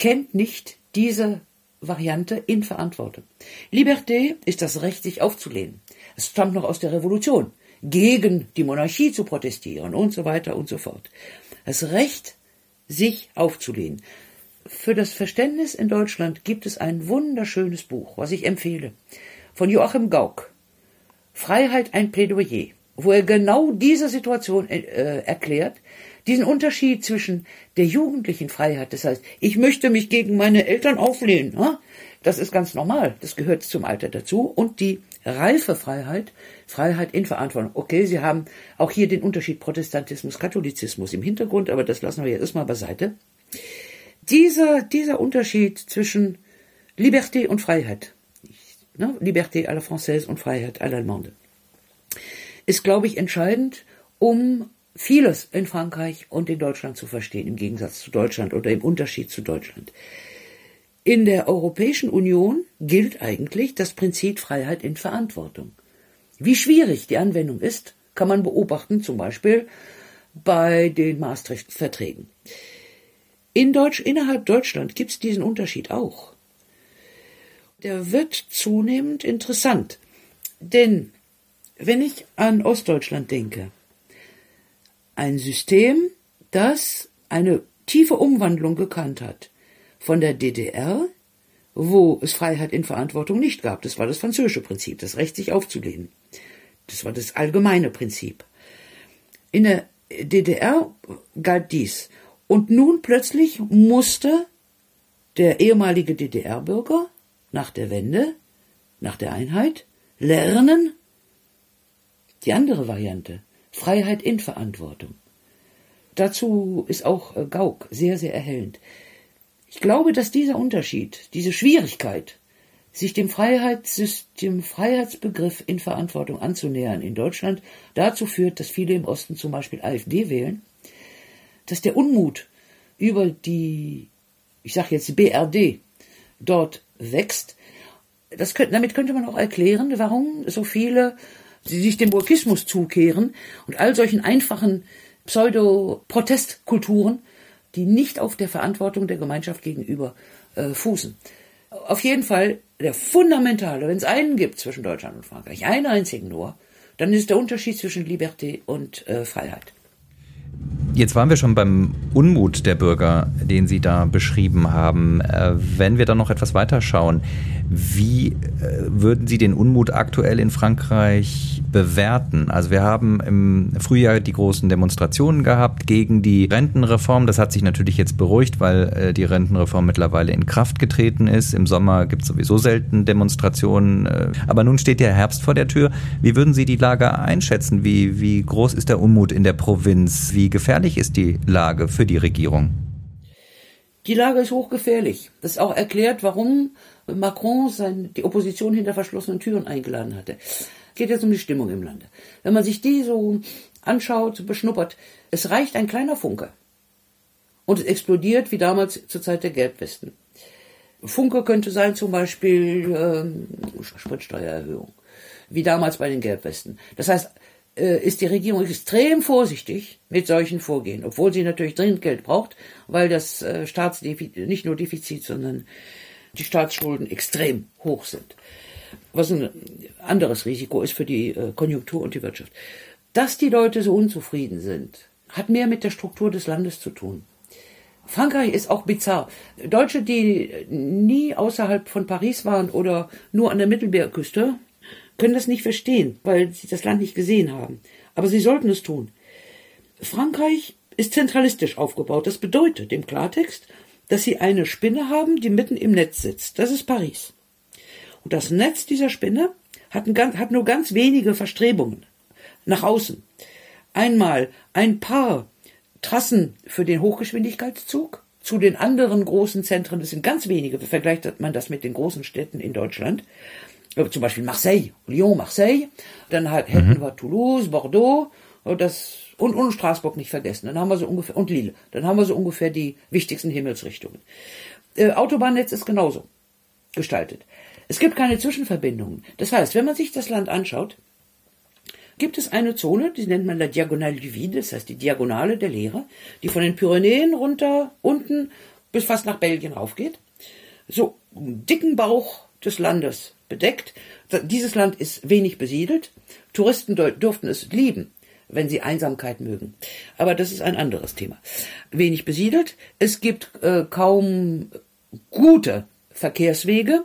S3: kennt nicht diese Variante in Verantwortung. Liberté ist das Recht, sich aufzulehnen. Es stammt noch aus der Revolution, gegen die Monarchie zu protestieren und so weiter und so fort. Das Recht, sich aufzulehnen. Für das Verständnis in Deutschland gibt es ein wunderschönes Buch, was ich empfehle, von Joachim Gauck. Freiheit ein Plädoyer, wo er genau diese Situation äh, erklärt, diesen Unterschied zwischen der jugendlichen Freiheit, das heißt, ich möchte mich gegen meine Eltern auflehnen, das ist ganz normal, das gehört zum Alter dazu, und die reife Freiheit, Freiheit in Verantwortung. Okay, Sie haben auch hier den Unterschied Protestantismus, Katholizismus im Hintergrund, aber das lassen wir jetzt erstmal beiseite. Dieser, dieser Unterschied zwischen Liberté und Freiheit, ne, Liberté à la Française und Freiheit à l'Allemande, ist, glaube ich, entscheidend, um vieles in Frankreich und in Deutschland zu verstehen, im Gegensatz zu Deutschland oder im Unterschied zu Deutschland. In der Europäischen Union gilt eigentlich das Prinzip Freiheit in Verantwortung. Wie schwierig die Anwendung ist, kann man beobachten, zum Beispiel bei den Maastricht-Verträgen. In Deutsch, innerhalb Deutschland gibt es diesen Unterschied auch. Der wird zunehmend interessant. Denn wenn ich an Ostdeutschland denke, ein System, das eine tiefe Umwandlung gekannt hat von der DDR, wo es Freiheit in Verantwortung nicht gab. Das war das französische Prinzip, das Recht, sich aufzulehnen. Das war das allgemeine Prinzip. In der DDR galt dies. Und nun plötzlich musste der ehemalige DDR-Bürger nach der Wende, nach der Einheit, lernen, die andere Variante, Freiheit in Verantwortung. Dazu ist auch äh, Gauck sehr, sehr erhellend. Ich glaube, dass dieser Unterschied, diese Schwierigkeit, sich dem, Freiheits dem Freiheitsbegriff in Verantwortung anzunähern in Deutschland dazu führt, dass viele im Osten zum Beispiel AfD wählen, dass der Unmut über die, ich sage jetzt BRD, dort wächst. Das könnte, damit könnte man auch erklären, warum so viele sie sich dem Burkismus zukehren und all solchen einfachen Pseudo-Protestkulturen, die nicht auf der Verantwortung der Gemeinschaft gegenüber äh, fußen. Auf jeden Fall der fundamentale, wenn es einen gibt zwischen Deutschland und Frankreich, einen einzigen nur, dann ist der Unterschied zwischen Liberté und äh, Freiheit.
S2: Jetzt waren wir schon beim Unmut der Bürger, den Sie da beschrieben haben. Äh, wenn wir dann noch etwas weiter schauen, wie äh, würden Sie den Unmut aktuell in Frankreich bewerten? Also wir haben im Frühjahr die großen Demonstrationen gehabt gegen die Rentenreform. Das hat sich natürlich jetzt beruhigt, weil äh, die Rentenreform mittlerweile in Kraft getreten ist. Im Sommer gibt es sowieso selten Demonstrationen. Aber nun steht der Herbst vor der Tür. Wie würden Sie die Lage einschätzen? Wie, wie groß ist der Unmut in der Provinz? Wie gefährlich ist die Lage für die Regierung?
S3: Die Lage ist hochgefährlich. Das ist auch erklärt, warum Macron sein, die Opposition hinter verschlossenen Türen eingeladen hatte. Geht jetzt um die Stimmung im Lande. Wenn man sich die so anschaut, beschnuppert, es reicht ein kleiner Funke. Und es explodiert wie damals zur Zeit der Gelbwesten. Funke könnte sein zum Beispiel ähm, Spritsteuererhöhung, wie damals bei den Gelbwesten. Das heißt, äh, ist die Regierung extrem vorsichtig mit solchen Vorgehen, obwohl sie natürlich dringend Geld braucht, weil das äh, Staatsdefizit, nicht nur Defizit, sondern die Staatsschulden extrem hoch sind. Was ein anderes Risiko ist für die äh, Konjunktur und die Wirtschaft. Dass die Leute so unzufrieden sind, hat mehr mit der Struktur des Landes zu tun. Frankreich ist auch bizarr. Deutsche, die nie außerhalb von Paris waren oder nur an der Mittelmeerküste, können das nicht verstehen, weil sie das Land nicht gesehen haben. Aber sie sollten es tun. Frankreich ist zentralistisch aufgebaut. Das bedeutet im Klartext, dass sie eine Spinne haben, die mitten im Netz sitzt. Das ist Paris. Und das Netz dieser Spinne hat, ein, hat nur ganz wenige Verstrebungen nach außen. Einmal ein paar Trassen für den Hochgeschwindigkeitszug zu den anderen großen Zentren. Das sind ganz wenige. Vergleicht man das mit den großen Städten in Deutschland zum Beispiel Marseille, Lyon, Marseille, dann halt, hätten mhm. wir Toulouse, Bordeaux, das, und, und Straßburg nicht vergessen. Dann haben wir so ungefähr, und Lille. Dann haben wir so ungefähr die wichtigsten Himmelsrichtungen. Äh, Autobahnnetz ist genauso gestaltet. Es gibt keine Zwischenverbindungen. Das heißt, wenn man sich das Land anschaut, gibt es eine Zone, die nennt man la Diagonale du Vide, das heißt die Diagonale der Leere, die von den Pyrenäen runter unten bis fast nach Belgien raufgeht. So dicken Bauch des Landes bedeckt. Dieses Land ist wenig besiedelt. Touristen durften es lieben, wenn sie Einsamkeit mögen. Aber das ist ein anderes Thema. Wenig besiedelt. Es gibt äh, kaum gute Verkehrswege.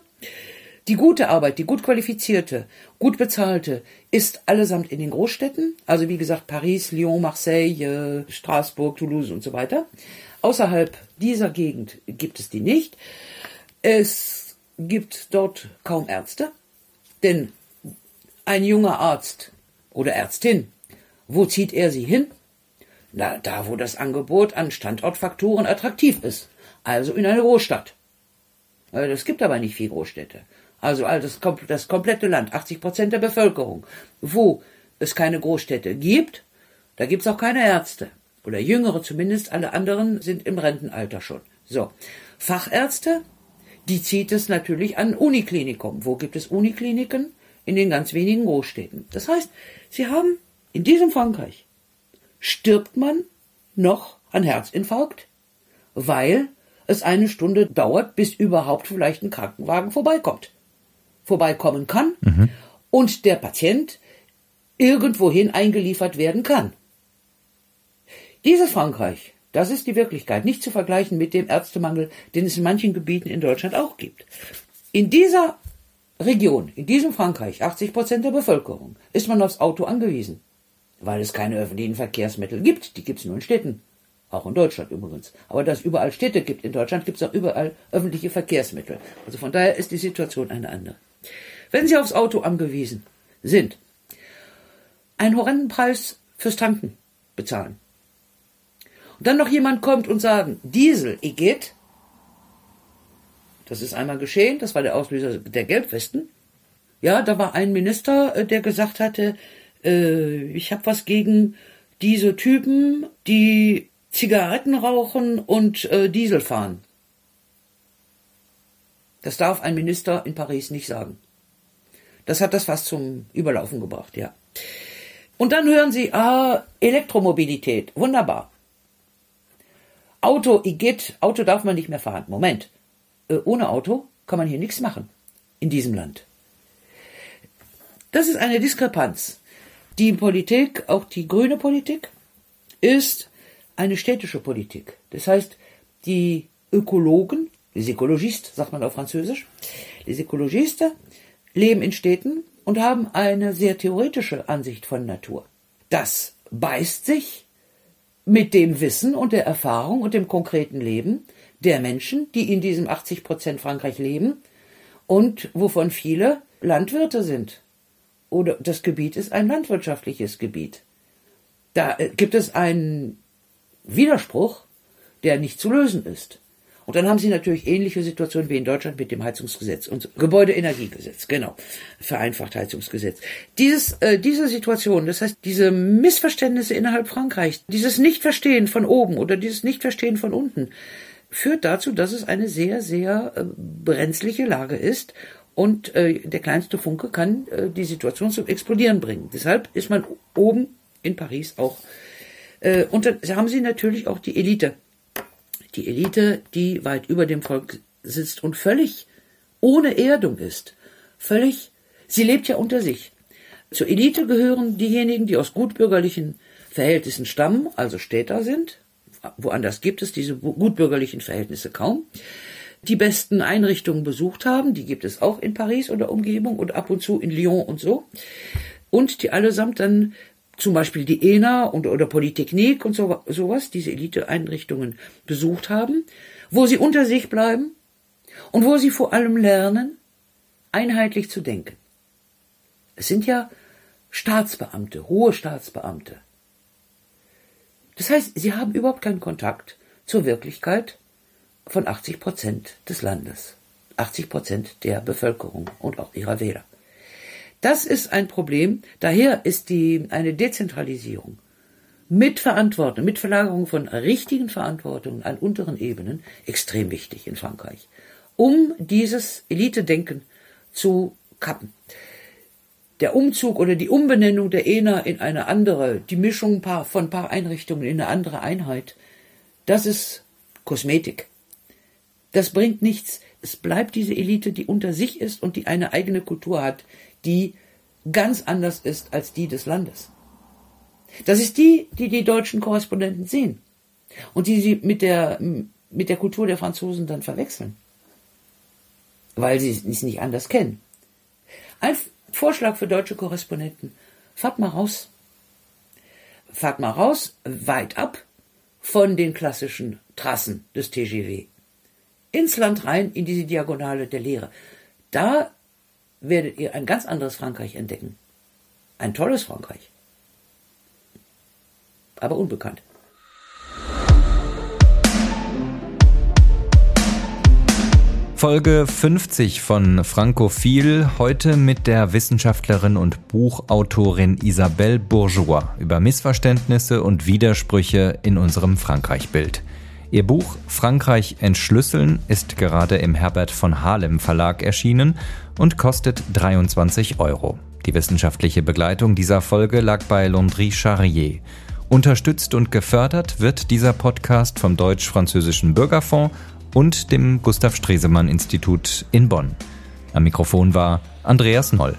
S3: Die gute Arbeit, die gut qualifizierte, gut bezahlte, ist allesamt in den Großstädten. Also wie gesagt Paris, Lyon, Marseille, Straßburg, Toulouse und so weiter. Außerhalb dieser Gegend gibt es die nicht. Es gibt dort kaum Ärzte, denn ein junger Arzt oder Ärztin, wo zieht er sie hin? Na, da, wo das Angebot an Standortfaktoren attraktiv ist, also in eine Großstadt. Es gibt aber nicht viele Großstädte. Also das, das komplette Land, 80 Prozent der Bevölkerung. Wo es keine Großstädte gibt, da gibt es auch keine Ärzte. Oder Jüngere zumindest, alle anderen sind im Rentenalter schon. So. Fachärzte, die zieht es natürlich an Uniklinikum. Wo gibt es Unikliniken? In den ganz wenigen Großstädten. Das heißt, sie haben in diesem Frankreich stirbt man noch an Herzinfarkt, weil es eine Stunde dauert, bis überhaupt vielleicht ein Krankenwagen vorbeikommt. Vorbeikommen kann mhm. und der Patient irgendwohin eingeliefert werden kann. Dieses Frankreich, das ist die Wirklichkeit, nicht zu vergleichen mit dem Ärztemangel, den es in manchen Gebieten in Deutschland auch gibt. In dieser Region, in diesem Frankreich, 80 Prozent der Bevölkerung, ist man aufs Auto angewiesen, weil es keine öffentlichen Verkehrsmittel gibt. Die gibt es nur in Städten. Auch in Deutschland übrigens. Aber da es überall Städte gibt in Deutschland, gibt es auch überall öffentliche Verkehrsmittel. Also von daher ist die Situation eine andere. Wenn Sie aufs Auto angewiesen sind, einen horrenden Preis fürs Tanken bezahlen, dann noch jemand kommt und sagt, Diesel, Igitt, das ist einmal geschehen, das war der Auslöser der Gelbwesten. Ja, da war ein Minister, äh, der gesagt hatte, äh, ich habe was gegen diese Typen, die Zigaretten rauchen und äh, Diesel fahren. Das darf ein Minister in Paris nicht sagen. Das hat das fast zum Überlaufen gebracht, ja. Und dann hören Sie, ah, Elektromobilität, wunderbar. Auto, Igitt, Auto darf man nicht mehr fahren. Moment. Äh, ohne Auto kann man hier nichts machen. In diesem Land. Das ist eine Diskrepanz. Die Politik, auch die grüne Politik, ist eine städtische Politik. Das heißt, die Ökologen, les écologistes, sagt man auf Französisch, les écologistes leben in Städten und haben eine sehr theoretische Ansicht von Natur. Das beißt sich mit dem Wissen und der Erfahrung und dem konkreten Leben der Menschen, die in diesem 80 Prozent Frankreich leben und wovon viele Landwirte sind. Oder das Gebiet ist ein landwirtschaftliches Gebiet. Da äh, gibt es einen Widerspruch, der nicht zu lösen ist. Und dann haben Sie natürlich ähnliche Situationen wie in Deutschland mit dem Heizungsgesetz und Gebäudeenergiegesetz, genau, vereinfacht Heizungsgesetz. Dieses, äh, diese Situation, das heißt, diese Missverständnisse innerhalb Frankreichs, dieses Nichtverstehen von oben oder dieses Nichtverstehen von unten, führt dazu, dass es eine sehr, sehr äh, brenzliche Lage ist und äh, der kleinste Funke kann äh, die Situation zum Explodieren bringen. Deshalb ist man oben in Paris auch äh, und dann haben sie natürlich auch die Elite. Die Elite, die weit über dem Volk sitzt und völlig ohne Erdung ist. Völlig, sie lebt ja unter sich. Zur Elite gehören diejenigen, die aus gutbürgerlichen Verhältnissen stammen, also Städter sind. Woanders gibt es diese gutbürgerlichen Verhältnisse kaum. Die besten Einrichtungen besucht haben, die gibt es auch in Paris oder Umgebung und ab und zu in Lyon und so. Und die allesamt dann zum Beispiel die ENA und, oder Polytechnik und so, sowas, diese Eliteeinrichtungen besucht haben, wo sie unter sich bleiben und wo sie vor allem lernen, einheitlich zu denken. Es sind ja Staatsbeamte, hohe Staatsbeamte. Das heißt, sie haben überhaupt keinen Kontakt zur Wirklichkeit von 80 Prozent des Landes, 80 Prozent der Bevölkerung und auch ihrer Wähler. Das ist ein Problem. Daher ist die, eine Dezentralisierung mit Verantwortung, mit Verlagerung von richtigen Verantwortungen an unteren Ebenen extrem wichtig in Frankreich, um dieses Elite-Denken zu kappen. der Umzug oder die Umbenennung der ENA in eine andere, die Mischung von paar Einrichtungen in eine andere Einheit, das ist Kosmetik. Das bringt nichts. Es bleibt diese Elite, die unter sich ist und die eine eigene Kultur hat, die ganz anders ist als die des Landes. Das ist die, die die deutschen Korrespondenten sehen und die sie mit der, mit der Kultur der Franzosen dann verwechseln, weil sie es nicht anders kennen. Ein Vorschlag für deutsche Korrespondenten. Fahrt mal raus. Fahrt mal raus, weit ab von den klassischen Trassen des TGW. Ins Land rein, in diese Diagonale der Lehre. Da werdet ihr ein ganz anderes Frankreich entdecken. Ein tolles Frankreich. Aber unbekannt.
S2: Folge 50 von Frankophil, heute mit der Wissenschaftlerin und Buchautorin Isabelle Bourgeois über Missverständnisse und Widersprüche in unserem Frankreich-Bild. Ihr Buch Frankreich entschlüsseln ist gerade im Herbert von Halem Verlag erschienen und kostet 23 Euro. Die wissenschaftliche Begleitung dieser Folge lag bei Landry Charrier. Unterstützt und gefördert wird dieser Podcast vom Deutsch-Französischen Bürgerfonds und dem Gustav Stresemann Institut in Bonn. Am Mikrofon war Andreas Noll.